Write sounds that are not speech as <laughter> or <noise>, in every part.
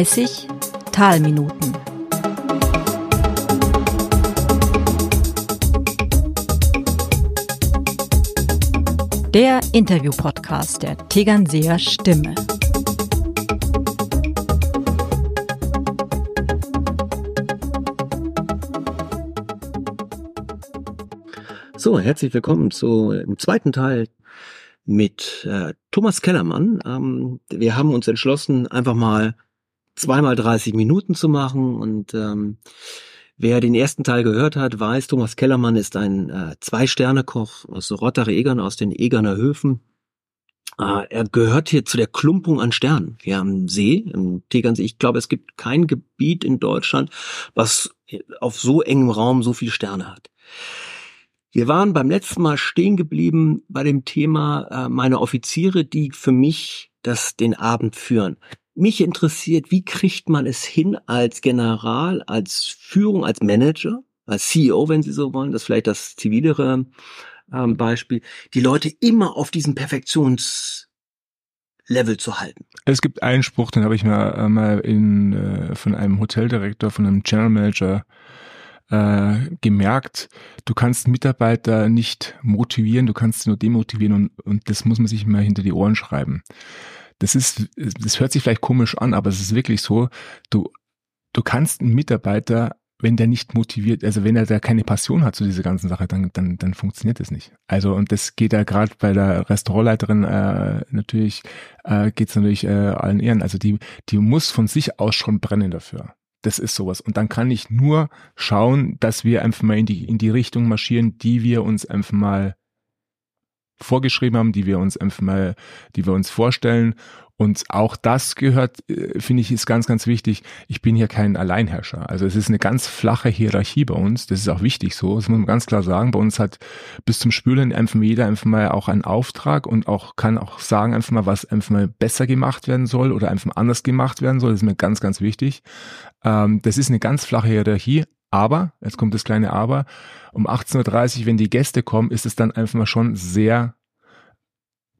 30 Talminuten. Der Interview-Podcast der Tegernseer Stimme. So, herzlich willkommen zu im zweiten Teil mit äh, Thomas Kellermann. Ähm, wir haben uns entschlossen, einfach mal zweimal 30 Minuten zu machen und ähm, Wer den ersten Teil gehört hat, weiß, Thomas Kellermann ist ein äh, Zwei-Sterne-Koch aus Rottere Egern, aus den Egerner Höfen. Äh, er gehört hier zu der Klumpung an Sternen. Wir haben See, im Tegernsee. Ich glaube, es gibt kein Gebiet in Deutschland, was auf so engem Raum so viele Sterne hat. Wir waren beim letzten Mal stehen geblieben bei dem Thema äh, meine Offiziere, die für mich das den Abend führen. Mich interessiert, wie kriegt man es hin als General, als Führung, als Manager, als CEO, wenn Sie so wollen, das ist vielleicht das zivilere ähm, Beispiel, die Leute immer auf diesem Perfektionslevel zu halten. Es gibt einen Spruch, den habe ich mal, äh, mal in, äh, von einem Hoteldirektor, von einem General Manager äh, gemerkt, du kannst Mitarbeiter nicht motivieren, du kannst sie nur demotivieren und, und das muss man sich mal hinter die Ohren schreiben. Das ist, das hört sich vielleicht komisch an, aber es ist wirklich so, du, du kannst einen Mitarbeiter wenn der nicht motiviert, also wenn er da keine Passion hat zu dieser ganzen Sache, dann, dann, dann funktioniert es nicht. Also und das geht ja gerade bei der Restaurantleiterin äh, natürlich, äh, geht es natürlich äh, allen Ehren. Also die, die muss von sich aus schon brennen dafür. Das ist sowas. Und dann kann ich nur schauen, dass wir einfach mal in die, in die Richtung marschieren, die wir uns einfach mal vorgeschrieben haben, die wir uns einfach mal, die wir uns vorstellen. Und auch das gehört, äh, finde ich, ist ganz, ganz wichtig. Ich bin hier kein Alleinherrscher. Also es ist eine ganz flache Hierarchie bei uns. Das ist auch wichtig so. Das muss man ganz klar sagen. Bei uns hat bis zum Spülen einfach jeder einfach mal auch einen Auftrag und auch kann auch sagen einfach mal, was einfach mal besser gemacht werden soll oder einfach anders gemacht werden soll. Das ist mir ganz, ganz wichtig. Ähm, das ist eine ganz flache Hierarchie. Aber, jetzt kommt das kleine Aber, um 18.30 Uhr, wenn die Gäste kommen, ist es dann einfach mal schon sehr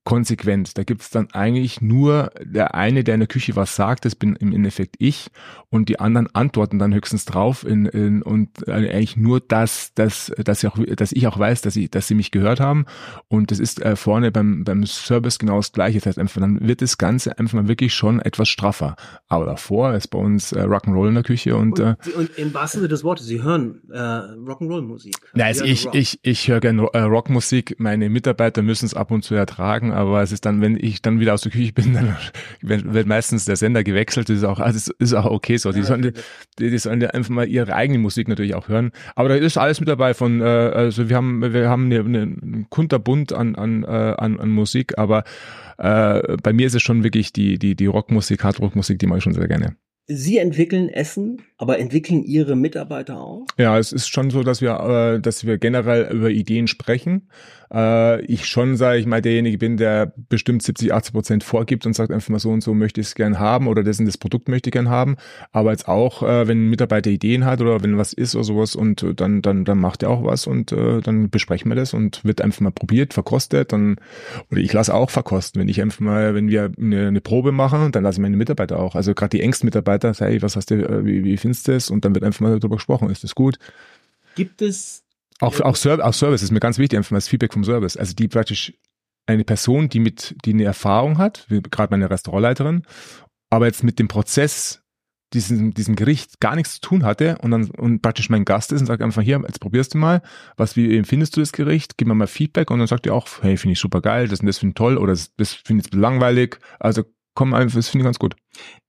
konsequent. Da gibt es dann eigentlich nur der eine, der in der Küche was sagt, das bin im Endeffekt ich, und die anderen antworten dann höchstens drauf in, in, und äh, eigentlich nur das, dass, dass, ich auch, dass ich auch weiß, dass, ich, dass sie mich gehört haben. Und das ist äh, vorne beim, beim Service genau das Gleiche. Das heißt einfach, dann wird das Ganze einfach mal wirklich schon etwas straffer. Aber davor ist bei uns äh, Rock'n'Roll in der Küche und, und, äh, und im wahrsten Sinne des Wortes, Sie hören äh, Rock'n'Roll-Musik. Ja, also ich, ich, ich höre gerne äh, Rockmusik. Meine Mitarbeiter müssen es ab und zu ertragen aber es ist dann, wenn ich dann wieder aus der Küche bin, <laughs> dann wird meistens der Sender gewechselt. Das ist auch, also ist auch okay so. Die sollen, die, die sollen einfach mal ihre eigene Musik natürlich auch hören. Aber da ist alles mit dabei von, äh, also wir haben, wir haben eine, eine, einen kunterbund an, an, äh, an, an Musik, aber äh, bei mir ist es schon wirklich die, die, die Rockmusik, Hardrockmusik, die mache ich schon sehr gerne. Sie entwickeln Essen, aber entwickeln Ihre Mitarbeiter auch? Ja, es ist schon so, dass wir, äh, dass wir generell über Ideen sprechen äh, ich schon, sage ich mal, derjenige bin, der bestimmt 70, 80 Prozent vorgibt und sagt einfach mal so und so möchte ich es gern haben oder und das Produkt möchte ich gern haben. Aber jetzt auch, äh, wenn ein Mitarbeiter Ideen hat oder wenn was ist oder sowas und äh, dann, dann, dann macht er auch was und äh, dann besprechen wir das und wird einfach mal probiert, verkostet, dann, oder ich lasse auch verkosten. Wenn ich einfach mal, wenn wir eine, eine Probe machen, dann lasse ich meine Mitarbeiter auch. Also gerade die engsten Mitarbeiter, sag ich, was hast du, äh, wie, wie das? Und dann wird einfach mal darüber gesprochen, ist das gut? Gibt es auch, auch, Service, auch Service ist mir ganz wichtig, einfach mal das Feedback vom Service. Also die praktisch eine Person, die mit, die eine Erfahrung hat, wie gerade meine Restaurantleiterin, aber jetzt mit dem Prozess diesem, diesem Gericht gar nichts zu tun hatte und dann und praktisch mein Gast ist und sagt einfach hier, jetzt probierst du mal, was wie empfindest du das Gericht, gib mir mal Feedback und dann sagt ihr auch, hey, finde ich super geil, das und das finde ich toll oder das, das finde ich langweilig. Also komm einfach, das finde ich ganz gut.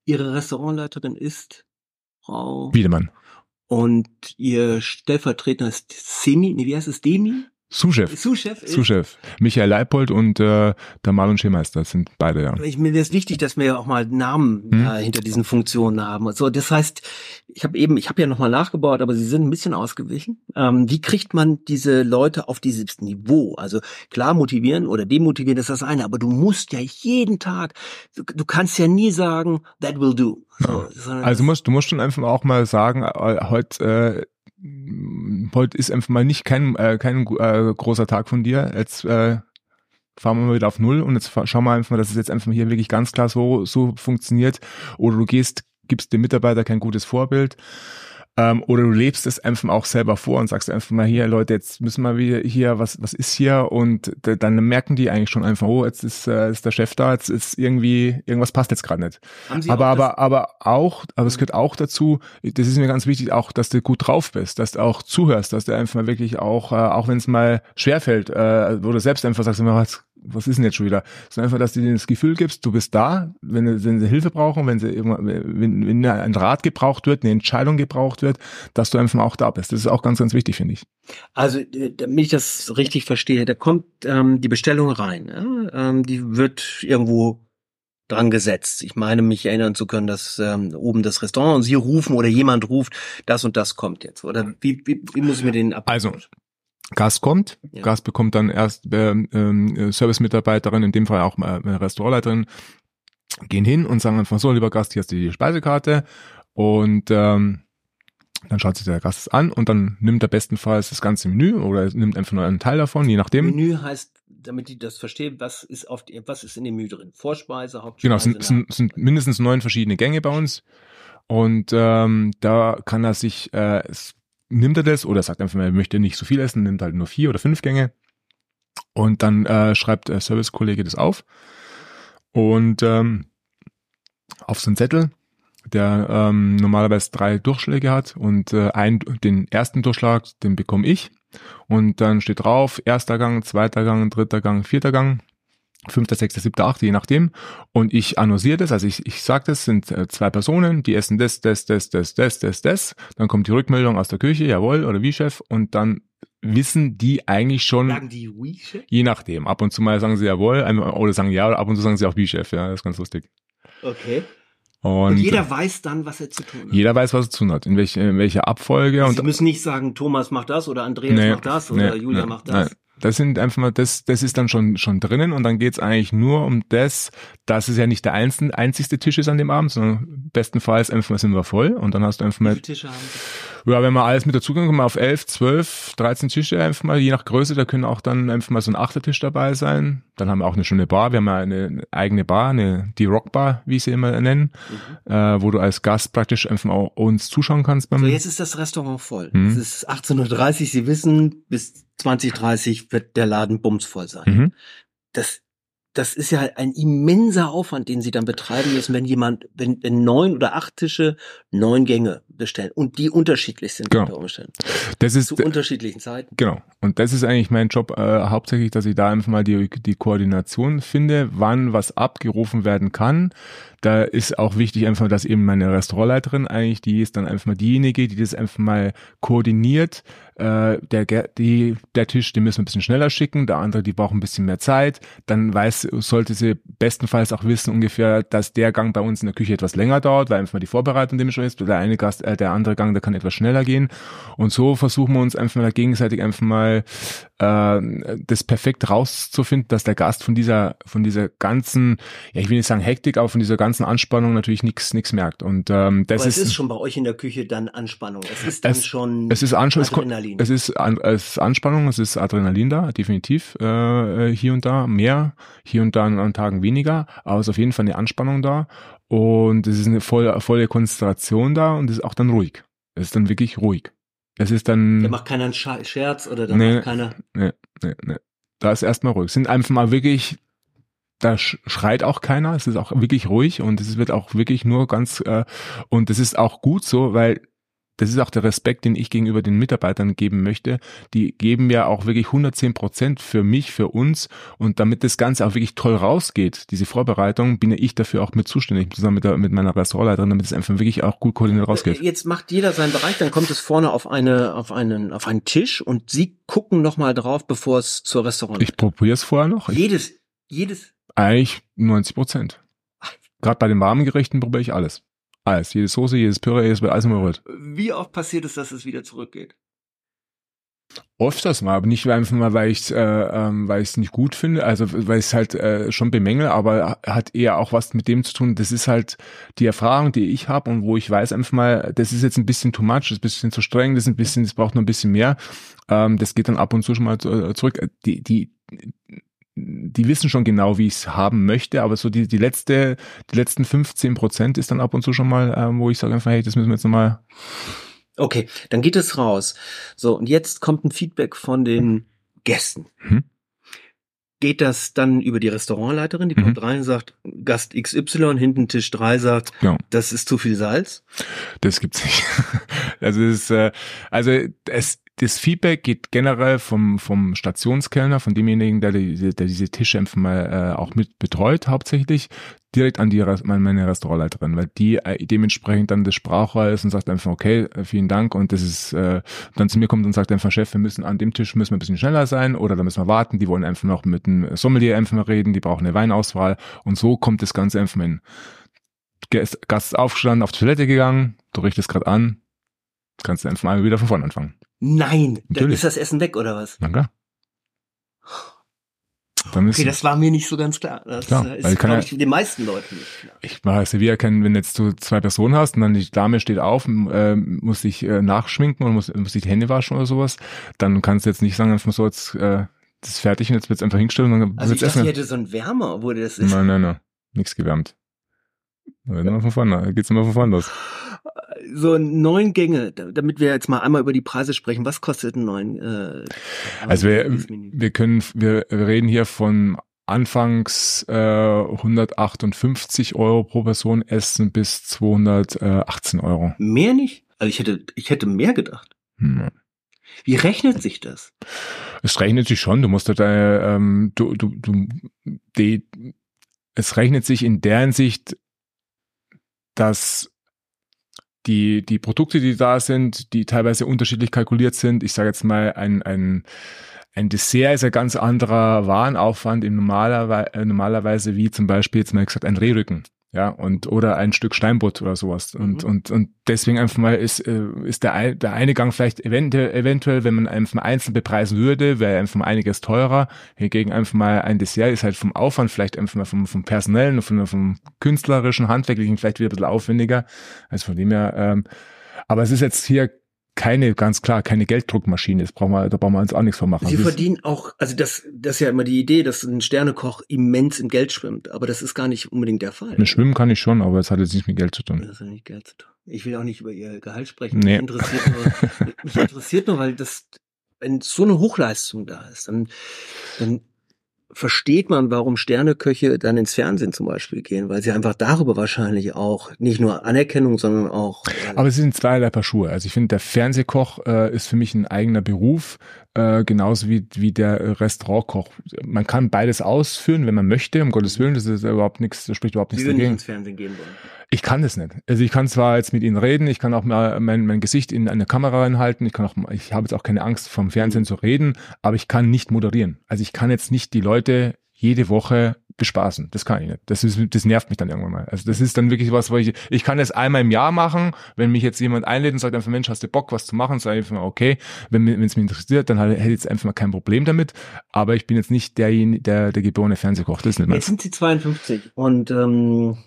Ihre Restaurantleiterin ist Frau Wiedemann. Und ihr Stellvertreter ist Semi, nee, wie heißt es, Demi? Sous-Chef. Sous-Chef. Sous-Chef. Michael Leipold und äh, der Marlon Schemeister sind beide, ja. Ich, mir ist wichtig, dass wir auch mal Namen hm? äh, hinter diesen Funktionen haben. So, das heißt, ich habe eben, ich habe ja nochmal nachgebaut, aber sie sind ein bisschen ausgewichen. Ähm, wie kriegt man diese Leute auf dieses Niveau? Also klar, motivieren oder demotivieren ist das eine, aber du musst ja jeden Tag, du, du kannst ja nie sagen, that will do. So, ja. Also musst, du musst schon einfach auch mal sagen, äh, heute äh, heute ist einfach mal nicht kein, äh, kein äh, großer Tag von dir. Jetzt äh, fahren wir mal wieder auf Null und jetzt schauen wir einfach mal, dass es jetzt einfach hier wirklich ganz klar so, so funktioniert. Oder du gehst gibst dem Mitarbeiter kein gutes Vorbild. Ähm, oder du lebst es einfach auch selber vor und sagst einfach mal hier, Leute, jetzt müssen wir wieder hier, was, was ist hier? Und dann merken die eigentlich schon einfach, oh, jetzt ist, äh, ist der Chef da, jetzt ist irgendwie, irgendwas passt jetzt gerade nicht. aber, aber, aber auch, aber es gehört auch dazu, das ist mir ganz wichtig, auch, dass du gut drauf bist, dass du auch zuhörst, dass du einfach mal wirklich auch, äh, auch wenn es mal schwerfällt, äh, wo du selbst einfach sagst, was, was ist denn jetzt schon wieder? Sondern einfach, dass du denen das Gefühl gibst, du bist da, wenn, wenn sie Hilfe brauchen, wenn sie wenn, wenn ein Rat gebraucht wird, eine Entscheidung gebraucht wird, dass du einfach auch da bist. Das ist auch ganz, ganz wichtig, finde ich. Also, äh, damit ich das richtig verstehe, da kommt ähm, die Bestellung rein. Ja? Ähm, die wird irgendwo dran gesetzt. Ich meine, mich erinnern zu können, dass ähm, oben das Restaurant und Sie rufen oder jemand ruft, das und das kommt jetzt. Oder wie, wie, wie muss ich mir den ab? Also, Gast kommt, ja. Gast bekommt dann erst äh, äh, Service-Mitarbeiterin, in dem Fall auch mal eine Restaurantleiterin, gehen hin und sagen einfach so, lieber Gast, hier hast du die Speisekarte und ähm, dann schaut sich der Gast an und dann nimmt er bestenfalls das ganze Menü oder nimmt einfach nur einen Teil davon, je nachdem. Menü heißt, damit die das verstehen, was ist auf die, was ist in dem Menü drin? Vorspeise, Hauptspeise? Genau, es sind, sind, sind mindestens neun verschiedene Gänge bei uns und ähm, da kann er sich äh, nimmt er das oder sagt einfach, er möchte nicht so viel essen, nimmt halt nur vier oder fünf Gänge. Und dann äh, schreibt der Servicekollege das auf. Und ähm, auf so einen Zettel, der ähm, normalerweise drei Durchschläge hat und äh, ein, den ersten Durchschlag, den bekomme ich. Und dann steht drauf, erster Gang, zweiter Gang, dritter Gang, vierter Gang fünfter, sechster, siebter, achter, je nachdem. Und ich annonciere das, also ich, ich sage das, sind äh, zwei Personen, die essen das, das, das, das, das, das, das. Dann kommt die Rückmeldung aus der Küche, jawohl, oder wie Chef. Und dann wissen die eigentlich schon, sagen die wie Chef? je nachdem. Ab und zu mal sagen sie jawohl, oder sagen ja, oder ab und zu sagen sie auch wie Chef. Ja, das ist ganz lustig. Okay. Und, und, jeder weiß dann, was er zu tun hat. Jeder weiß, was er zu tun hat, in, welch, in welcher Abfolge. Sie und müssen nicht sagen, Thomas macht das oder Andreas nee, macht das oder nee, Julia nee, macht das. Das sind einfach mal, das, das ist dann schon, schon drinnen und dann geht's eigentlich nur um das, dass es ja nicht der einzige, einzigste Tisch ist an dem Abend, sondern bestenfalls einfach mal sind wir voll und dann hast du einfach mal. Wie viele Tische haben Sie? Ja, wenn man alles mit dazu kommen wir auf elf, zwölf, dreizehn Tische einfach mal, je nach Größe, da können auch dann einfach mal so ein Achtertisch dabei sein. Dann haben wir auch eine schöne Bar, wir haben ja eine eigene Bar, eine, die Rockbar, wie sie immer nennen, mhm. äh, wo du als Gast praktisch einfach auch uns zuschauen kannst. Beim so, jetzt ist das Restaurant voll. Mhm. Es ist 18.30 Uhr, Sie wissen, bis 2030 wird der Laden bumsvoll sein. Mhm. Das, das ist ja ein immenser Aufwand, den sie dann betreiben müssen, wenn jemand, wenn, wenn neun oder acht Tische neun Gänge bestellen und die unterschiedlich sind genau. unter Umständen. Das ist zu unterschiedlichen Zeiten. Genau. Und das ist eigentlich mein Job äh, hauptsächlich, dass ich da einfach mal die, die Koordination finde, wann was abgerufen werden kann, da ist auch wichtig einfach, dass eben meine Restaurantleiterin eigentlich, die ist dann einfach mal diejenige, die das einfach mal koordiniert. Äh, der, die, der Tisch, den müssen wir ein bisschen schneller schicken, der andere, die braucht ein bisschen mehr Zeit. Dann weiß, sollte sie bestenfalls auch wissen ungefähr, dass der Gang bei uns in der Küche etwas länger dauert, weil einfach mal die Vorbereitung dem schon ist. Der eine Gast, äh, der andere Gang, der kann etwas schneller gehen. Und so versuchen wir uns einfach mal gegenseitig einfach mal äh, das perfekt rauszufinden, dass der Gast von dieser, von dieser ganzen, ja ich will nicht sagen Hektik, aber von dieser ganzen ganzen Anspannung natürlich nichts nichts merkt. Und ähm, das Aber es ist, schon bei euch in der Küche dann Anspannung. Es ist dann es, schon es ist Adrenalin. Es ist, es ist Anspannung, es ist Adrenalin da, definitiv äh, hier und da mehr, hier und da an, an Tagen weniger, aber es ist auf jeden Fall eine Anspannung da und es ist eine volle, volle Konzentration da und es ist auch dann ruhig. Es ist dann wirklich ruhig. Es ist dann. Da macht keiner einen Scherz oder da nee, macht keiner. Nee, nee, nee. Da ist erstmal ruhig. Es sind einfach mal wirklich da schreit auch keiner, es ist auch wirklich ruhig und es wird auch wirklich nur ganz äh, und das ist auch gut so, weil das ist auch der Respekt, den ich gegenüber den Mitarbeitern geben möchte. Die geben ja auch wirklich 110 Prozent für mich, für uns. Und damit das Ganze auch wirklich toll rausgeht, diese Vorbereitung, bin ja ich dafür auch mit zuständig, zusammen mit, der, mit meiner Restaurantleiterin, damit es einfach wirklich auch gut koordiniert rausgeht. Jetzt macht jeder seinen Bereich, dann kommt es vorne auf eine, auf einen, auf einen Tisch und Sie gucken nochmal drauf, bevor es zur Restaurant Ich probiere es vorher noch. Jedes, jedes eigentlich 90 Prozent. Gerade bei den warmen Gerichten probiere ich alles. Alles. Jede Soße, jedes Püree, jedes wird alles umgerührt. Wie oft passiert es, dass es wieder zurückgeht? Öfters mal, aber nicht einfach mal, weil ich es äh, ähm, weil ich nicht gut finde, also weil ich es halt äh, schon bemängel, aber hat eher auch was mit dem zu tun. Das ist halt die Erfahrung, die ich habe und wo ich weiß einfach mal, das ist jetzt ein bisschen too much, das ist ein bisschen zu streng, das ist ein bisschen, das braucht noch ein bisschen mehr. Ähm, das geht dann ab und zu schon mal äh, zurück. Die die die wissen schon genau, wie ich es haben möchte, aber so die, die letzte, die letzten 15 Prozent ist dann ab und zu schon mal, ähm, wo ich sage einfach, hey, das müssen wir jetzt nochmal. Okay, dann geht es raus. So, und jetzt kommt ein Feedback von den Gästen. Mhm. Geht das dann über die Restaurantleiterin, die Mhm. kommt rein und sagt, Gast XY, hinten Tisch 3 sagt, Ja. das ist zu viel Salz? Das gibt's nicht. <laughs> Also es ist, äh, also es, das Feedback geht generell vom vom Stationskellner, von demjenigen, der, die, der diese einfach mal äh, auch mit betreut, hauptsächlich direkt an die Res- meine- Restaurantleiterin, weil die äh, dementsprechend dann das Sprachrohr ist und sagt einfach okay, äh, vielen Dank und das ist äh, dann zu mir kommt und sagt einfach Chef, wir müssen an dem Tisch müssen wir ein bisschen schneller sein oder da müssen wir warten. Die wollen einfach noch mit dem Sommelier einfach mal reden, die brauchen eine Weinauswahl und so kommt das Ganze einfach hin. Gast aufgestanden, auf die Toilette gegangen, du richtest gerade an, kannst du einfach mal wieder von vorne anfangen. Nein, dann Natürlich. ist das Essen weg oder was? Na klar. Dann ist, Okay, das war mir nicht so ganz klar. Das Klar, äh, ist, glaube ja- ich, den meisten Leuten nicht klar. ich mache Sevilla kennen, wenn jetzt du zwei Personen hast und dann die Dame steht auf, äh, muss sich äh, nachschminken und muss, muss sich die Hände waschen oder sowas, dann kannst du jetzt nicht sagen, einfach so, jetzt äh, das ist fertig und jetzt wird's einfach hingestellt und dann Also ich dachte, essen. ich hätte so einen Wärmer, wo das ist. Nein, nein, nein. Nichts gewärmt. Dann geht's immer von vorne los. So neun Gänge, da- damit wir jetzt mal einmal über die Preise sprechen. Was kostet ein neun? Äh, Also wir, wir können, wir, wir reden hier von anfangs äh, 158 Euro pro Person essen bis 218 Euro. mehr nicht? Also ich hätte, ich hätte mehr gedacht. Hm. Wie rechnet sich das? Es rechnet sich schon, du musst da, ähm, du, du, du, die, es rechnet sich in der Hinsicht, dass die, die Produkte, die da sind, die teilweise unterschiedlich kalkuliert sind. Ich sage jetzt mal, ein, ein, ein Dessert ist ein ganz anderer Warenaufwand in normaler, äh, normalerweise wie zum Beispiel jetzt mal gesagt ein Rehrücken. Ja, und, oder ein Stück Steinbutt oder sowas. Und, Mhm. und, und deswegen einfach mal ist, äh, ist der, ein- der eine Gang vielleicht eventuell, eventuell, wenn man einfach mal einzeln bepreisen würde, wäre einfach mal einiges teurer. Hingegen einfach mal ein Dessert ist halt vom Aufwand vielleicht einfach mal vom, vom personellen vom, vom künstlerischen, handwerklichen vielleicht wieder ein bisschen aufwendiger. Also von dem her, ähm, aber es ist jetzt hier keine, ganz klar, keine Gelddruckmaschine. Das brauchen wir, da brauchen wir uns auch nichts von machen. Sie ist- verdienen auch, also das, das ist ja immer die Idee, dass ein Sternekoch immens in Geld schwimmt, aber das ist gar nicht unbedingt der Fall. Mit Schwimmen kann ich schon, aber es hat jetzt nichts mit Geld zu tun. Das hat nicht Geld zu tun. Ich will auch nicht über ihr Gehalt sprechen. Nee. Mich interessiert nur, mich <laughs> interessiert nur, weil das, wenn so eine Hochleistung da ist, dann, dann versteht man, warum Sterneköche dann ins Fernsehen zum Beispiel gehen, weil sie einfach darüber wahrscheinlich auch nicht nur Anerkennung, sondern auch äh, Aber es sind zweierlei Paar Schuhe. Also ich finde, der Fernsehkoch äh, ist für mich ein eigener Beruf, äh, genauso wie, wie der Restaurantkoch. Man kann beides ausführen, wenn man möchte, um Gottes Willen, das ist überhaupt nichts, das spricht überhaupt nichts würden nicht dagegen. ins Fernsehen gehen wollen. Ich kann das nicht. Also ich kann zwar jetzt mit Ihnen reden, ich kann auch mal mein, mein Gesicht in eine Kamera reinhalten, ich kann auch, ich habe jetzt auch keine Angst vom Fernsehen zu reden, aber ich kann nicht moderieren. Also ich kann jetzt nicht die Leute jede Woche bespaßen. Das kann ich nicht. Das ist, das nervt mich dann irgendwann mal. Also das ist dann wirklich was, wo ich, ich kann das einmal im Jahr machen. Wenn mich jetzt jemand einlädt und sagt einfach, Mensch, hast du Bock, was zu machen? Sag ich einfach mal, okay. Wenn es mich interessiert, dann hätte ich jetzt einfach mal kein Problem damit. Aber ich bin jetzt nicht derjenige, der, der geborene Fernsehkoch. Das ist nicht Jetzt meins. sind sie 52 und ähm,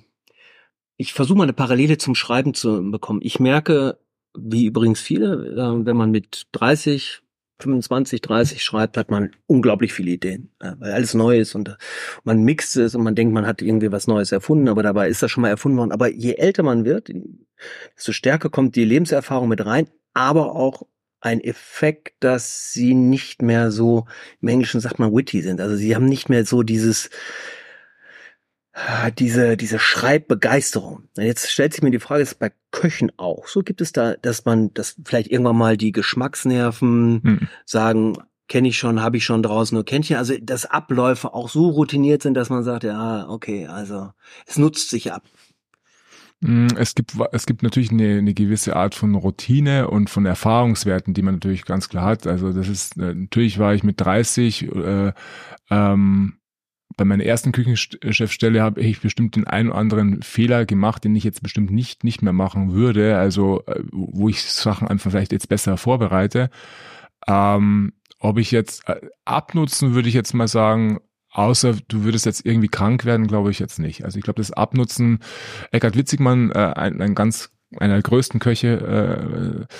ich versuche mal eine Parallele zum Schreiben zu bekommen. Ich merke, wie übrigens viele, äh, wenn man mit 30, 25, 30 schreibt, hat man unglaublich viele Ideen, äh, weil alles neu ist und äh, man mixt es und man denkt, man hat irgendwie was Neues erfunden, aber dabei ist das schon mal erfunden worden. Aber je älter man wird, desto stärker kommt die Lebenserfahrung mit rein, aber auch ein Effekt, dass sie nicht mehr so, im Englischen sagt man witty sind. Also sie haben nicht mehr so dieses, diese, diese Schreibbegeisterung. Jetzt stellt sich mir die Frage, ist es bei Köchen auch so? Gibt es da, dass man, dass vielleicht irgendwann mal die Geschmacksnerven Hm. sagen, kenne ich schon, habe ich schon draußen nur Kännchen. Also dass Abläufe auch so routiniert sind, dass man sagt, ja, okay, also es nutzt sich ab. Mm, Es gibt, es gibt natürlich eine, eine gewisse Art von Routine und von Erfahrungswerten, die man natürlich ganz klar hat. Also das ist, äh, natürlich war ich mit 30, äh, ähm, bei meiner ersten Küchenchefstelle habe ich bestimmt den einen oder anderen Fehler gemacht, den ich jetzt bestimmt nicht, nicht mehr machen würde. Also, äh, wo ich Sachen einfach vielleicht jetzt besser vorbereite. Ähm, ob ich jetzt äh, abnutzen, würde ich jetzt mal sagen, außer du würdest jetzt irgendwie krank werden, glaube ich jetzt nicht. Also ich glaube, das Abnutzen, Eckhard Witzigmann, äh, ein, ein ganz einer der größten Köche, äh,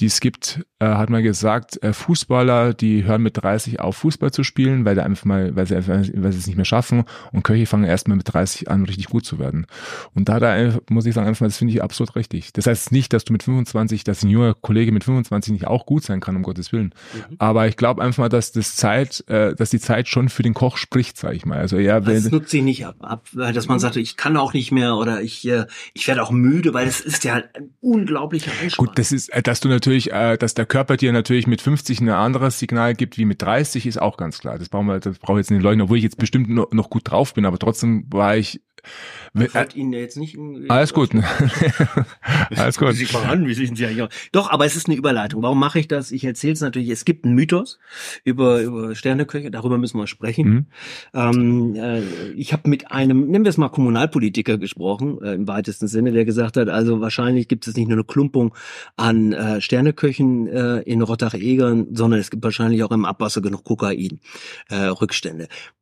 die es gibt, äh, hat mal gesagt, äh, Fußballer, die hören mit 30 auf, Fußball zu spielen, weil, einfach mal, weil, sie, weil sie es nicht mehr schaffen und Köche fangen erst mal mit 30 an, richtig gut zu werden. Und da, da muss ich sagen, einfach mal, das finde ich absolut richtig. Das heißt nicht, dass du mit 25, dass ein junger Kollege mit 25 nicht auch gut sein kann, um Gottes Willen. Mhm. Aber ich glaube einfach mal, dass das Zeit, äh, dass die Zeit schon für den Koch spricht, sag ich mal. Also ja, wenn, das nutzt sich nicht ab, ab, weil dass man sagt, ich kann auch nicht mehr oder ich, äh, ich werde auch müde, weil das ist ja ein unglaublicher Einspann. Gut, das ist, äh, dass du natürlich, äh, dass der Körper dir natürlich mit 50 ein anderes Signal gibt wie mit 30, ist auch ganz klar. Das brauchen wir, das brauche ich jetzt nicht leugnen, obwohl ich jetzt bestimmt noch, gut drauf bin, aber trotzdem war ich ich wollte Ihnen jetzt nicht Alles gut. <laughs> Alles gut. Sie voran, wie sind Sie eigentlich Doch, aber es ist eine Überleitung. Warum mache ich das? Ich erzähle es natürlich. Es gibt einen Mythos über, über Sterneköche. Darüber müssen wir sprechen. Mhm. Ähm, äh, ich habe mit einem, nennen wir es mal Kommunalpolitiker gesprochen, äh, im weitesten Sinne, der gesagt hat, also wahrscheinlich gibt es nicht nur eine Klumpung an äh, Sterneköchen äh, in Rottach-Egern, sondern es gibt wahrscheinlich auch im Abwasser genug Kokain, äh.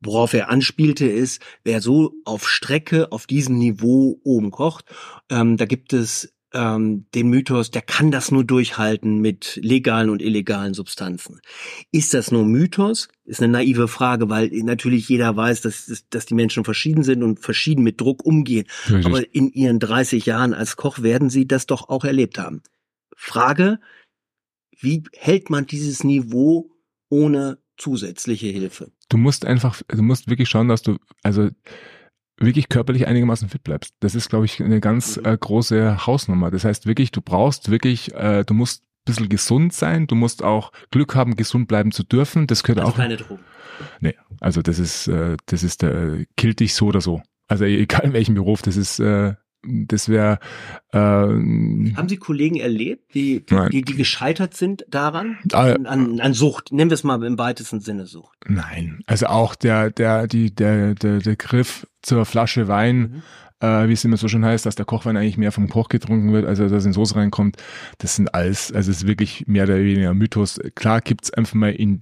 Worauf er anspielte ist, wer so auf Strecke, auf diesem Niveau oben kocht, ähm, da gibt es ähm, den Mythos, der kann das nur durchhalten mit legalen und illegalen Substanzen. Ist das nur Mythos? Ist eine naive Frage, weil natürlich jeder weiß, dass, dass die Menschen verschieden sind und verschieden mit Druck umgehen. Richtig. Aber in ihren 30 Jahren als Koch werden sie das doch auch erlebt haben. Frage, wie hält man dieses Niveau ohne zusätzliche Hilfe? Du musst einfach, du musst wirklich schauen, dass du, also wirklich körperlich einigermaßen fit bleibst. Das ist, glaube ich, eine ganz mhm. äh, große Hausnummer. Das heißt wirklich, du brauchst wirklich, äh, du musst ein bisschen gesund sein, du musst auch Glück haben, gesund bleiben zu dürfen. Das gehört also auch. keine Drogen. Nee, also das ist, äh, das ist, äh, killt dich so oder so. Also egal in welchem Beruf, das ist äh, das wäre. Äh, Haben Sie Kollegen erlebt, die, die, die, die gescheitert sind daran? Ah, an, an Sucht, nennen wir es mal im weitesten Sinne Sucht. Nein, also auch der, der, die, der, der, der Griff zur Flasche Wein. Mhm äh, wie es immer so schön heißt, dass der Kochwein eigentlich mehr vom Koch getrunken wird, als dass in Soße reinkommt. Das sind alles, also es ist wirklich mehr oder weniger Mythos. Klar gibt's einfach mal in,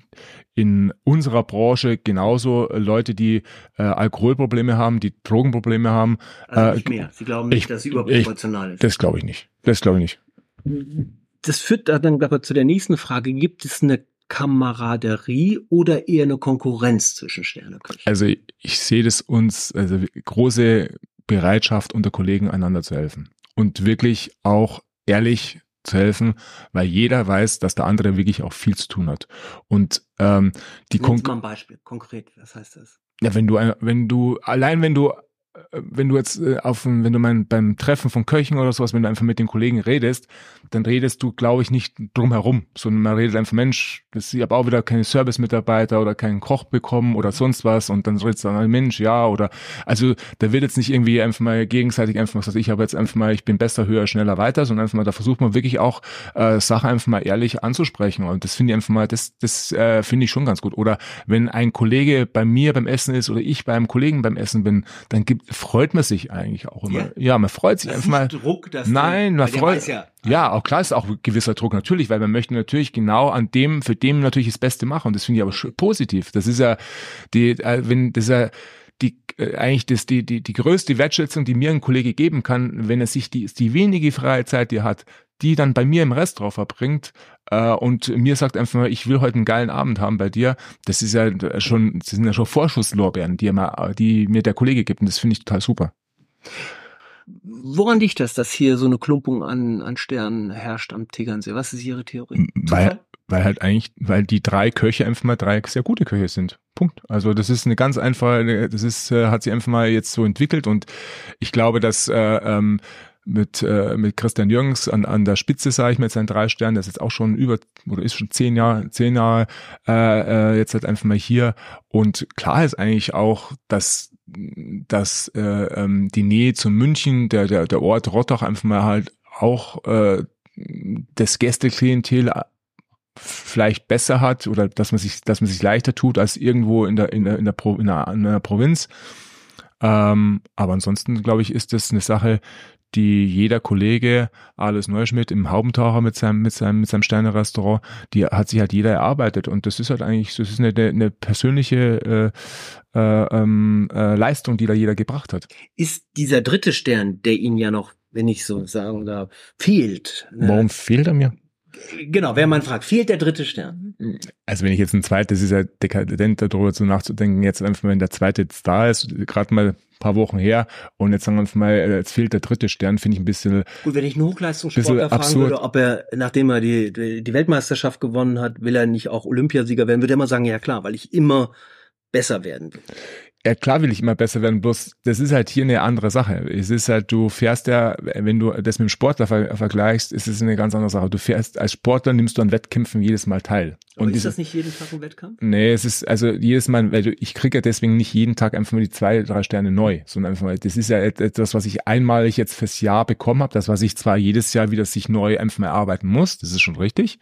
in unserer Branche genauso Leute, die äh, Alkoholprobleme haben, die Drogenprobleme haben. Also nicht äh, mehr. Sie glauben nicht, ich, dass sie überproportional ist. Das glaube ich nicht. Das glaube ich nicht. Das führt dann aber zu der nächsten Frage. Gibt es eine Kameraderie oder eher eine Konkurrenz zwischen Sterneköchen? Also ich sehe das uns, also große Bereitschaft unter Kollegen einander zu helfen und wirklich auch ehrlich zu helfen, weil jeder weiß, dass der andere wirklich auch viel zu tun hat. Und ähm, die Nehmen mal ein Beispiel, konkret, was heißt das? Ja, wenn du wenn du allein wenn du wenn du jetzt äh, auf, wenn du mein, beim Treffen von Köchen oder sowas, wenn du einfach mit den Kollegen redest, dann redest du, glaube ich, nicht drum herum, sondern man redet einfach, Mensch, ich habe auch wieder keine Service-Mitarbeiter oder keinen Koch bekommen oder sonst was und dann redest du dann, Mensch, ja, oder, also da wird jetzt nicht irgendwie einfach mal gegenseitig einfach was, ich habe jetzt einfach mal, ich bin besser, höher, schneller, weiter, sondern einfach mal, da versucht man wirklich auch äh, Sachen einfach mal ehrlich anzusprechen und das finde ich einfach mal, das, das äh, finde ich schon ganz gut. Oder wenn ein Kollege bei mir beim Essen ist oder ich bei einem Kollegen beim Essen bin, dann gibt freut man sich eigentlich auch immer. Ja, ja man freut sich das einfach mal. Druck, dass Nein, man freut ja, ja, auch klar ist auch gewisser Druck natürlich, weil man möchte natürlich genau an dem für dem natürlich das Beste machen und das finde ich aber positiv. Das ist ja die äh, wenn das ist ja die äh, eigentlich das die die die größte Wertschätzung, die mir ein Kollege geben kann, wenn er sich die die wenige freie Zeit, die er hat, die dann bei mir im Restaurant verbringt äh, und mir sagt einfach mal, ich will heute einen geilen Abend haben bei dir, das ist ja schon, das sind ja schon Vorschusslorbeeren, die, mir, die mir der Kollege gibt und das finde ich total super. Woran liegt das, dass hier so eine Klumpung an, an Sternen herrscht am Tegernsee? Was ist Ihre Theorie? Weil, weil halt eigentlich, weil die drei Köche einfach mal drei sehr gute Köche sind. Punkt. Also das ist eine ganz einfache, das ist, äh, hat sich einfach mal jetzt so entwickelt und ich glaube, dass äh, ähm, mit, äh, mit Christian Jürgens an, an der Spitze, sage ich mal, jetzt ein drei Stern, der ist jetzt auch schon über, oder ist schon zehn Jahre, zehn Jahre äh, äh, jetzt halt einfach mal hier. Und klar ist eigentlich auch, dass dass äh, ähm, die Nähe zu München, der, der, der Ort Rottach einfach mal halt auch äh, das Gästeklientel vielleicht besser hat oder dass man sich, dass man sich leichter tut als irgendwo in der, in der, in der, Pro, in der, in der Provinz. Ähm, aber ansonsten, glaube ich, ist das eine Sache, die jeder Kollege, Alles Neuschmidt im Haubentaucher mit seinem, mit seinem, mit seinem Sterne-Restaurant, die hat sich halt jeder erarbeitet. Und das ist halt eigentlich, das ist eine, eine persönliche äh, äh, ähm, äh, Leistung, die da jeder gebracht hat. Ist dieser dritte Stern, der Ihnen ja noch wenn ich so sagen darf, fehlt. Ne? Warum fehlt er mir? Genau, wer man fragt, fehlt der dritte Stern? Also wenn ich jetzt ein zweites, ist ja dekadent darüber zu nachzudenken, jetzt einfach wenn der zweite jetzt da ist, gerade mal paar Wochen her. Und jetzt sagen wir mal, jetzt fehlt der dritte Stern, finde ich ein bisschen Gut, wenn ich einen Hochleistungssportler fragen würde, ob er, nachdem er die, die, die Weltmeisterschaft gewonnen hat, will er nicht auch Olympiasieger werden, würde er immer sagen, ja klar, weil ich immer besser werden will ja klar will ich immer besser werden, bloß das ist halt hier eine andere Sache. Es ist halt, du fährst ja, wenn du das mit dem Sportler ver vergleichst, ist es eine ganz andere Sache. Du fährst als Sportler nimmst du an Wettkämpfen jedes Mal teil. Aber und ist diese, das nicht jeden Tag ein Wettkampf? Nee, es ist also jedes Mal, weil du, ich kriege ja deswegen nicht jeden Tag einfach mal die zwei, drei Sterne neu, sondern einfach mal, das ist ja etwas, was ich einmalig jetzt fürs Jahr bekommen habe, das was ich zwar jedes Jahr wieder sich neu einfach mal erarbeiten muss, das ist schon richtig.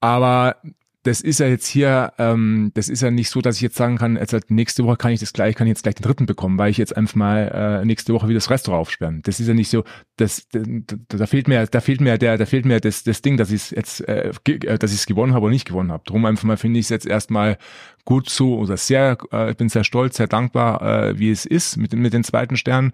Aber das ist ja jetzt hier, ähm, das ist ja nicht so, dass ich jetzt sagen kann, jetzt halt nächste Woche kann ich das gleich, kann ich jetzt gleich den dritten bekommen, weil ich jetzt einfach mal äh, nächste Woche wieder das Restaurant aufsperren. Das ist ja nicht so, das, da, da fehlt mir, da fehlt mir der, da fehlt mir das, das Ding, dass ich jetzt, äh, äh dass ich es gewonnen habe oder nicht gewonnen habe. Drum einfach mal finde ich es jetzt erstmal gut so oder sehr, äh, ich bin sehr stolz, sehr dankbar, äh, wie es ist mit, mit den zweiten Sternen.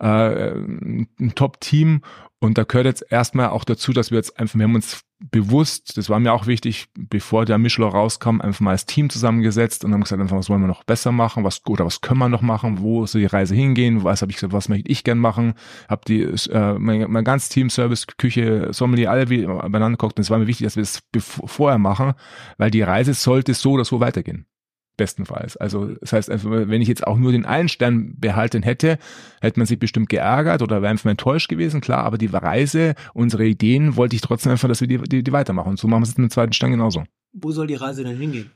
Äh, ein Top-Team und da gehört jetzt erstmal auch dazu, dass wir jetzt einfach, wir haben uns bewusst, das war mir auch wichtig, bevor der Michelin rauskam, einfach mal als Team zusammengesetzt und haben gesagt, einfach, was wollen wir noch besser machen, was oder was können wir noch machen, wo soll die Reise hingehen, was habe ich gesagt, was möchte ich gern machen, habe die äh, mein, mein ganzes Team, Service, Küche, Sommelier, alle wie, beieinander geguckt. Und es war mir wichtig, dass wir das vorher machen, weil die Reise sollte so oder so weitergehen bestenfalls. Also das heißt, einfach, wenn ich jetzt auch nur den einen Stern behalten hätte, hätte man sich bestimmt geärgert oder wäre einfach enttäuscht gewesen, klar, aber die Reise, unsere Ideen wollte ich trotzdem einfach, dass wir die, die, die weitermachen. Und so machen wir es mit dem zweiten Stern genauso. Wo soll die Reise denn hingehen?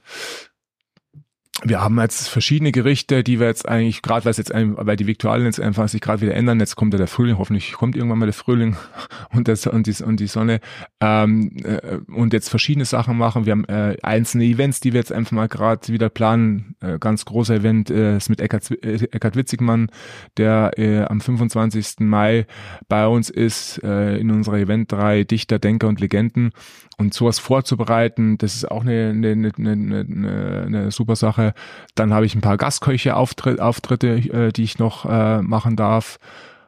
Wir haben jetzt verschiedene Gerichte, die wir jetzt eigentlich, gerade weil es jetzt, weil die Viktualien jetzt einfach sich gerade wieder ändern, jetzt kommt ja der Frühling, hoffentlich kommt irgendwann mal der Frühling <laughs> und, das, und, die, und die Sonne ähm, äh, und jetzt verschiedene Sachen machen. Wir haben äh, einzelne Events, die wir jetzt einfach mal gerade wieder planen. Äh, ganz großer Event äh, ist mit Eckhard, äh, Eckhard Witzigmann, der äh, am 25. Mai bei uns ist, äh, in unserer Event drei Dichter, Denker und Legenden und sowas vorzubereiten, das ist auch eine, eine, eine, eine, eine super Sache. Dann habe ich ein paar Gastköche Auftritte, Auftritte äh, die ich noch äh, machen darf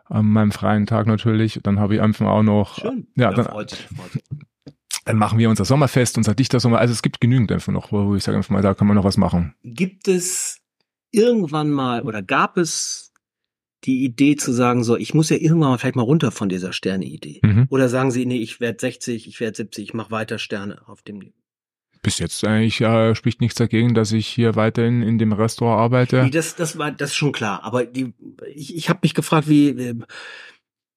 an meinem freien Tag natürlich. Dann habe ich einfach auch noch Schön. ja, dann, freut sich. dann machen wir unser Sommerfest, unser Dichtersommer. Also es gibt genügend einfach noch, wo ich sage einfach mal, da kann man noch was machen. Gibt es irgendwann mal oder gab es die Idee zu sagen, so, ich muss ja irgendwann mal vielleicht mal runter von dieser Sterne-Idee. Mhm. Oder sagen Sie, nee, ich werde 60, ich werde 70, ich mache weiter Sterne auf dem Niveau. Bis jetzt eigentlich äh, spricht nichts dagegen, dass ich hier weiterhin in dem Restaurant arbeite. Nee, das, das war, das ist schon klar. Aber die, ich, ich habe mich gefragt, wie äh,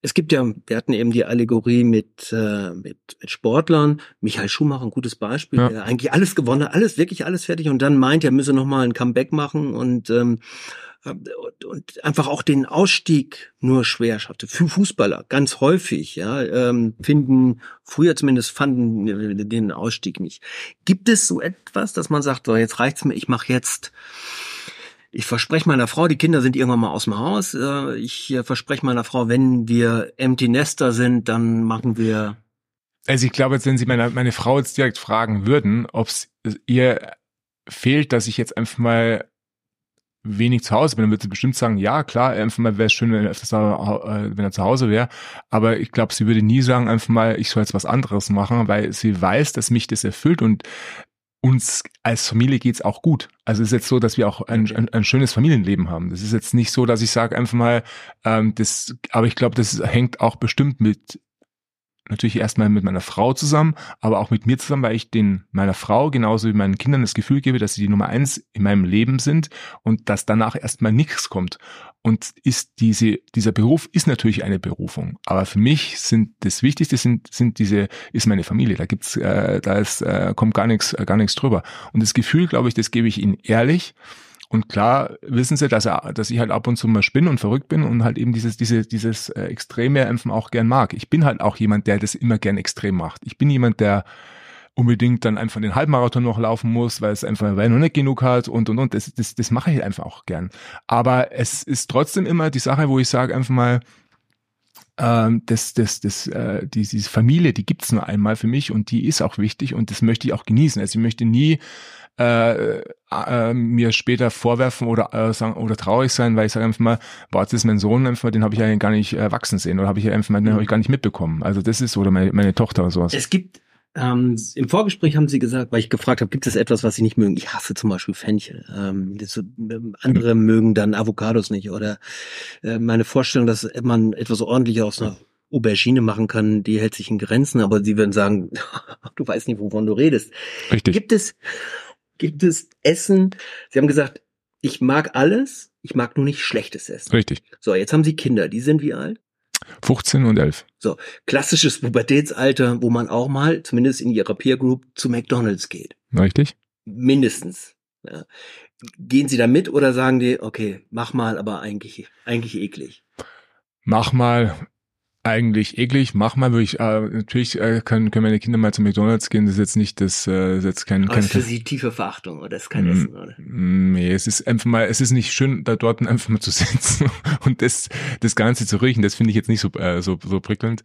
es gibt ja, wir hatten eben die Allegorie mit, äh, mit, mit Sportlern. Michael Schumacher, ein gutes Beispiel, ja. der eigentlich alles gewonnen hat, alles, wirklich alles fertig und dann meint, er müsse nochmal ein Comeback machen und ähm, und einfach auch den Ausstieg nur schwer schaffte. Für Fußballer ganz häufig, ja, ähm, finden, früher zumindest fanden den Ausstieg nicht. Gibt es so etwas, dass man sagt, so jetzt reicht's mir, ich mache jetzt, ich verspreche meiner Frau, die Kinder sind irgendwann mal aus dem Haus, äh, ich verspreche meiner Frau, wenn wir Empty Nester sind, dann machen wir. Also ich glaube, jetzt, wenn Sie meine, meine Frau jetzt direkt fragen würden, ob es ihr fehlt, dass ich jetzt einfach mal wenig zu Hause bin, dann wird sie bestimmt sagen, ja, klar, einfach mal wäre es schön, wenn er, öfters, äh, wenn er zu Hause wäre. Aber ich glaube, sie würde nie sagen, einfach mal, ich soll jetzt was anderes machen, weil sie weiß, dass mich das erfüllt und uns als Familie geht's auch gut. Also es ist jetzt so, dass wir auch ein, ein, ein schönes Familienleben haben. Das ist jetzt nicht so, dass ich sage einfach mal, ähm, das, aber ich glaube, das hängt auch bestimmt mit natürlich erstmal mit meiner Frau zusammen, aber auch mit mir zusammen, weil ich den meiner Frau genauso wie meinen Kindern das Gefühl gebe, dass sie die Nummer eins in meinem Leben sind und dass danach erstmal nichts kommt. Und ist diese, dieser Beruf ist natürlich eine Berufung. Aber für mich sind das Wichtigste sind, sind diese, ist meine Familie. Da gibt's, äh, da ist, äh, kommt gar nichts, gar nichts drüber. Und das Gefühl, glaube ich, das gebe ich Ihnen ehrlich. Und klar wissen sie, dass, er, dass ich halt ab und zu mal spinne und verrückt bin und halt eben dieses, diese, dieses äh, extreme Impfen auch gern mag. Ich bin halt auch jemand, der das immer gern extrem macht. Ich bin jemand, der unbedingt dann einfach den Halbmarathon noch laufen muss, weil es einfach, weil er noch nicht genug hat und und und. Das, das, das mache ich einfach auch gern. Aber es ist trotzdem immer die Sache, wo ich sage einfach mal, ähm, das, das, das, äh, die, diese Familie, die gibt's nur einmal für mich und die ist auch wichtig und das möchte ich auch genießen. Also ich möchte nie äh, äh, mir später vorwerfen oder äh, sagen oder traurig sein, weil ich sage einfach mal, boah, das ist mein Sohn einfach, den habe ich ja gar nicht äh, wachsen sehen oder habe ich ja einfach mal, den habe ich gar nicht mitbekommen. Also das ist oder meine, meine Tochter oder sowas. Es gibt ähm, Im Vorgespräch haben Sie gesagt, weil ich gefragt habe, gibt es etwas, was Sie nicht mögen? Ich hasse zum Beispiel Fenchel. Ähm, das, ähm, andere mhm. mögen dann Avocados nicht. Oder äh, meine Vorstellung, dass man etwas ordentlicher aus einer Aubergine machen kann, die hält sich in Grenzen, aber Sie würden sagen, <laughs> du weißt nicht, wovon du redest. Richtig. Gibt es, gibt es Essen? Sie haben gesagt, ich mag alles, ich mag nur nicht schlechtes Essen. Richtig. So, jetzt haben Sie Kinder, die sind wie alt? 15 und 11. So, klassisches Pubertätsalter, wo man auch mal, zumindest in ihrer Peer Group, zu McDonalds geht. Richtig. Mindestens. Ja. Gehen Sie da mit oder sagen die, okay, mach mal, aber eigentlich, eigentlich eklig? Mach mal, eigentlich eklig. Mach mal, würde ich, äh, natürlich äh, können, können meine Kinder mal zu McDonalds gehen. Das ist jetzt nicht das, äh, ist jetzt kein, Aber kein, ist für sie tiefe Verachtung oder ist kein mm, Essen, oder? Nee, es ist einfach mal, es ist nicht schön, da dort einfach mal zu <laughs> sitzen und das, das Ganze zu riechen. Das finde ich jetzt nicht so, äh, so, so prickelnd.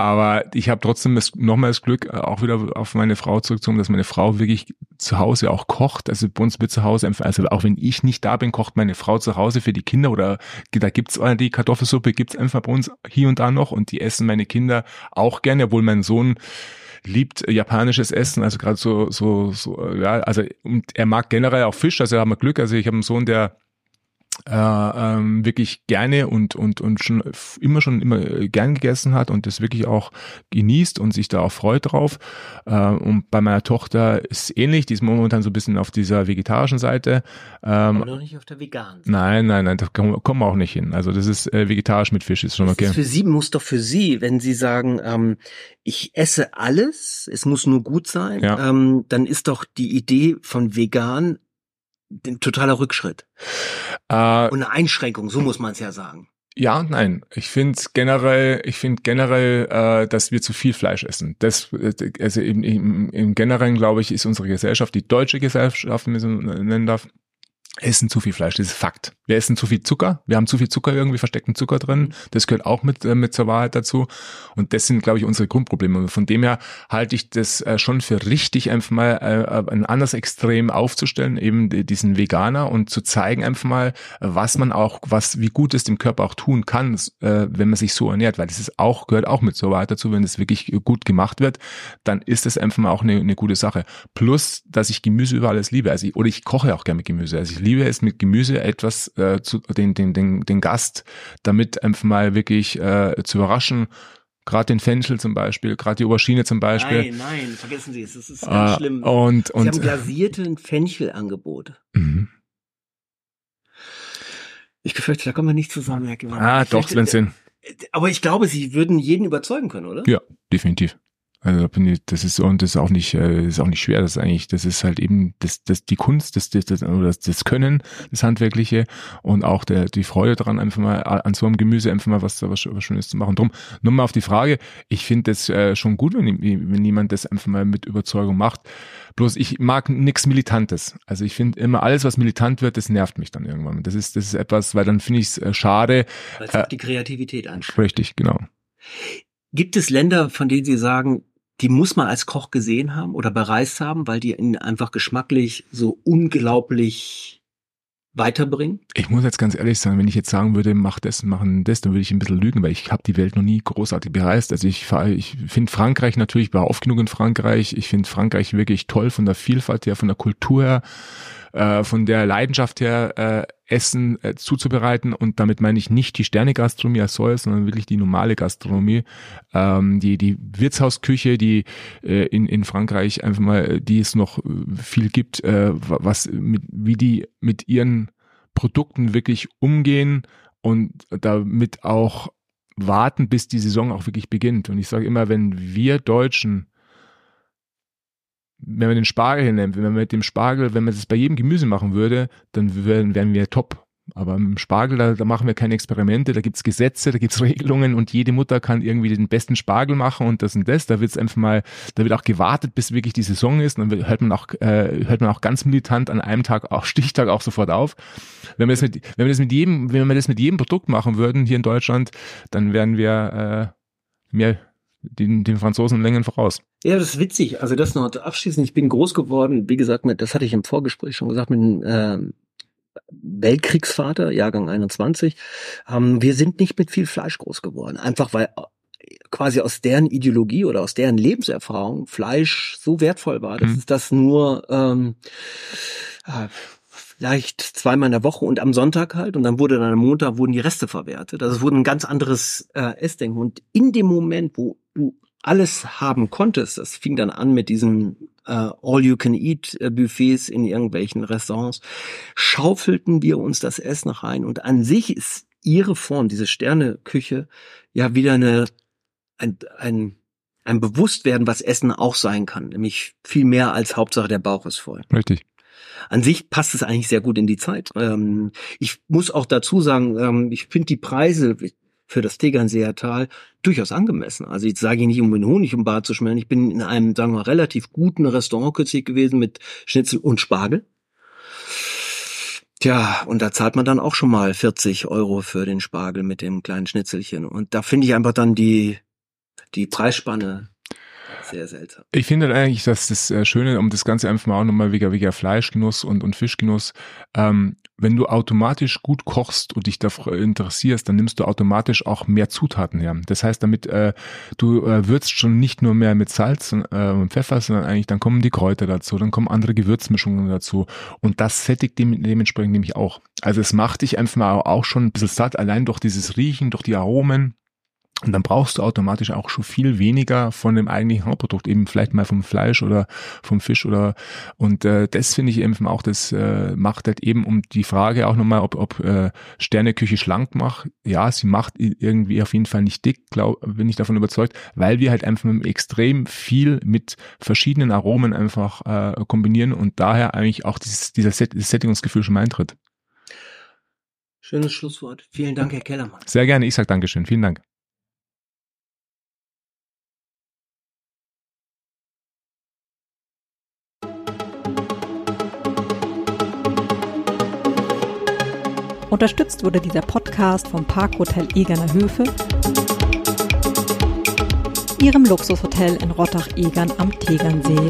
Aber ich habe trotzdem nochmal das Glück, äh, auch wieder auf meine Frau zurückzukommen, dass meine Frau wirklich zu Hause auch kocht. Also bei uns wird zu Hause, also auch wenn ich nicht da bin, kocht meine Frau zu Hause für die Kinder oder da gibt's die Kartoffelsuppe, gibt's einfach bei uns hier und da noch und die essen meine Kinder auch gerne, obwohl mein Sohn liebt japanisches Essen, also gerade so, so, so, ja, also und er mag generell auch Fisch, also haben wir Glück. Also ich habe einen Sohn, der äh, ähm, wirklich gerne und und und schon immer schon immer gern gegessen hat und das wirklich auch genießt und sich da auch freut drauf. Äh, und bei meiner Tochter ist ähnlich, die ist momentan so ein bisschen auf dieser vegetarischen Seite. Ähm, Aber noch nicht auf der veganen. Nein, nein, nein, da kommen wir auch nicht hin. Also das ist äh, vegetarisch mit Fisch ist schon das okay. Ist für Sie muss doch für Sie, wenn Sie sagen, ähm, ich esse alles, es muss nur gut sein, ja. ähm, dann ist doch die Idee von vegan ein totaler Rückschritt. Äh, und eine Einschränkung, so muss man es ja sagen. Ja und nein. Ich finde generell, ich finde generell, äh, dass wir zu viel Fleisch essen. Das, äh, also im, im, im Generellen glaube ich, ist unsere Gesellschaft, die deutsche Gesellschaft, wenn man so nennen darf, essen zu viel Fleisch, das ist Fakt. Wir essen zu viel Zucker, wir haben zu viel Zucker irgendwie versteckten Zucker drin, das gehört auch mit, äh, mit zur Wahrheit dazu. Und das sind, glaube ich, unsere Grundprobleme. Von dem her halte ich das äh, schon für richtig, einfach mal äh, ein anderes Extrem aufzustellen, eben diesen Veganer und zu zeigen einfach mal, was man auch, was, wie gut es dem Körper auch tun kann, äh, wenn man sich so ernährt, weil das ist auch, gehört auch mit zur Wahrheit dazu, wenn es wirklich gut gemacht wird, dann ist das einfach mal auch eine, eine gute Sache. Plus, dass ich Gemüse über alles liebe, also ich, oder ich koche auch gerne mit Gemüse, also ich liebe es mit Gemüse etwas äh, zu, den, den, den, den Gast damit einfach mal wirklich äh, zu überraschen. Gerade den Fenchel zum Beispiel, gerade die Aubergine zum Beispiel. Nein, nein, vergessen Sie es, das ist ganz äh, schlimm. Und, und, Sie haben glasierten Fenchelangebot. Mhm. Ich befürchte, da kommen wir nicht zusammen, Herr Gewand. Ah, doch, Sven Sinn. Aber ich glaube, Sie würden jeden überzeugen können, oder? Ja, definitiv. Also das ist und das ist auch nicht äh, ist auch nicht schwer. Das ist eigentlich das ist halt eben das das die Kunst, das das das, oder das, das Können, das handwerkliche und auch der die Freude daran einfach mal an so einem Gemüse einfach mal was was, was Schönes zu machen. Drum nur mal auf die Frage. Ich finde das äh, schon gut, wenn wenn jemand das einfach mal mit Überzeugung macht. Bloß ich mag nichts Militantes. Also ich finde immer alles, was militant wird, das nervt mich dann irgendwann. Das ist das ist etwas, weil dann finde ich es äh, schade. Weil es äh, die Kreativität anspricht. Richtig, genau. Gibt es Länder, von denen Sie sagen, die muss man als Koch gesehen haben oder bereist haben, weil die ihn einfach geschmacklich so unglaublich weiterbringen? Ich muss jetzt ganz ehrlich sagen, wenn ich jetzt sagen würde, mach das, machen das, dann würde ich ein bisschen lügen, weil ich habe die Welt noch nie großartig bereist. Also ich ich finde Frankreich natürlich, war oft genug in Frankreich. Ich finde Frankreich wirklich toll von der Vielfalt her, von der Kultur her äh, von der Leidenschaft her äh, Essen äh, zuzubereiten und damit meine ich nicht die Sterne-Gastronomie als solches, sondern wirklich die normale Gastronomie, ähm, die die Wirtshausküche, die äh, in in Frankreich einfach mal, die es noch äh, viel gibt, äh, was mit, wie die mit ihren Produkten wirklich umgehen und damit auch warten, bis die Saison auch wirklich beginnt. Und ich sage immer, wenn wir Deutschen wenn man den Spargel hinnimmt, wenn man mit dem Spargel, wenn man das bei jedem Gemüse machen würde, dann wären, wären wir top. Aber im Spargel, da, da machen wir keine Experimente, da gibt's Gesetze, da gibt's Regelungen und jede Mutter kann irgendwie den besten Spargel machen und das und das. Da wird's einfach mal, da wird auch gewartet, bis wirklich die Saison ist. Und dann hört man auch, äh, hört man auch ganz militant an einem Tag, auch Stichtag auch sofort auf. Wenn wir das mit, wenn wir das mit jedem, wenn wir das mit jedem Produkt machen würden hier in Deutschland, dann wären wir äh, mehr den, den Franzosen Längen voraus. Ja, das ist witzig. Also das noch abschließend. Ich bin groß geworden, wie gesagt, mit, das hatte ich im Vorgespräch schon gesagt, mit ähm, Weltkriegsvater, Jahrgang 21. Ähm, wir sind nicht mit viel Fleisch groß geworden. Einfach weil äh, quasi aus deren Ideologie oder aus deren Lebenserfahrung Fleisch so wertvoll war, dass mhm. es das nur ähm, äh, vielleicht zweimal in der Woche und am Sonntag halt. Und dann wurde dann am Montag wurden die Reste verwertet. Also es wurde ein ganz anderes äh, Essdenken. Und in dem Moment, wo du alles haben konntest, das fing dann an mit diesen äh, All-You-Can-Eat-Buffets in irgendwelchen Restaurants, schaufelten wir uns das Essen rein. Und an sich ist ihre Form, diese Sterneküche, ja wieder eine, ein, ein, ein Bewusstwerden, was Essen auch sein kann. Nämlich viel mehr als Hauptsache der Bauch ist voll. Richtig an sich passt es eigentlich sehr gut in die Zeit. Ähm, ich muss auch dazu sagen, ähm, ich finde die Preise für das Tegernseer Tal durchaus angemessen. Also ich sage nicht, um den Honig um Bart zu schmelzen. Ich bin in einem, sagen wir, relativ guten Restaurant kürzlich gewesen mit Schnitzel und Spargel. Tja, und da zahlt man dann auch schon mal 40 Euro für den Spargel mit dem kleinen Schnitzelchen. Und da finde ich einfach dann die, die Preisspanne sehr seltsam. Ich finde eigentlich, dass das äh, Schöne, um das Ganze einfach mal auch nochmal wegen, wegen Fleischgenuss und, und Fischgenuss, ähm, wenn du automatisch gut kochst und dich dafür interessierst, dann nimmst du automatisch auch mehr Zutaten her. Das heißt, damit äh, du äh, würzt schon nicht nur mehr mit Salz und, äh, und Pfeffer, sondern eigentlich dann kommen die Kräuter dazu, dann kommen andere Gewürzmischungen dazu und das sättigt dem, dementsprechend nämlich auch. Also es macht dich einfach mal auch schon ein bisschen satt, allein durch dieses Riechen, durch die Aromen. Und dann brauchst du automatisch auch schon viel weniger von dem eigentlichen Hauptprodukt, eben vielleicht mal vom Fleisch oder vom Fisch oder und äh, das finde ich eben auch, das äh, macht halt eben um die Frage auch nochmal, ob, ob äh, Sterneküche schlank macht. Ja, sie macht irgendwie auf jeden Fall nicht dick, glaub, bin ich davon überzeugt, weil wir halt einfach extrem viel mit verschiedenen Aromen einfach äh, kombinieren und daher eigentlich auch dieses, dieser Set, dieses Sättigungsgefühl schon mal eintritt. Schönes Schlusswort. Vielen Dank, Herr Kellermann. Sehr gerne. Ich sage Dankeschön. Vielen Dank. Unterstützt wurde dieser Podcast vom Parkhotel Egerner Höfe, ihrem Luxushotel in Rottach-Egern am Tegernsee.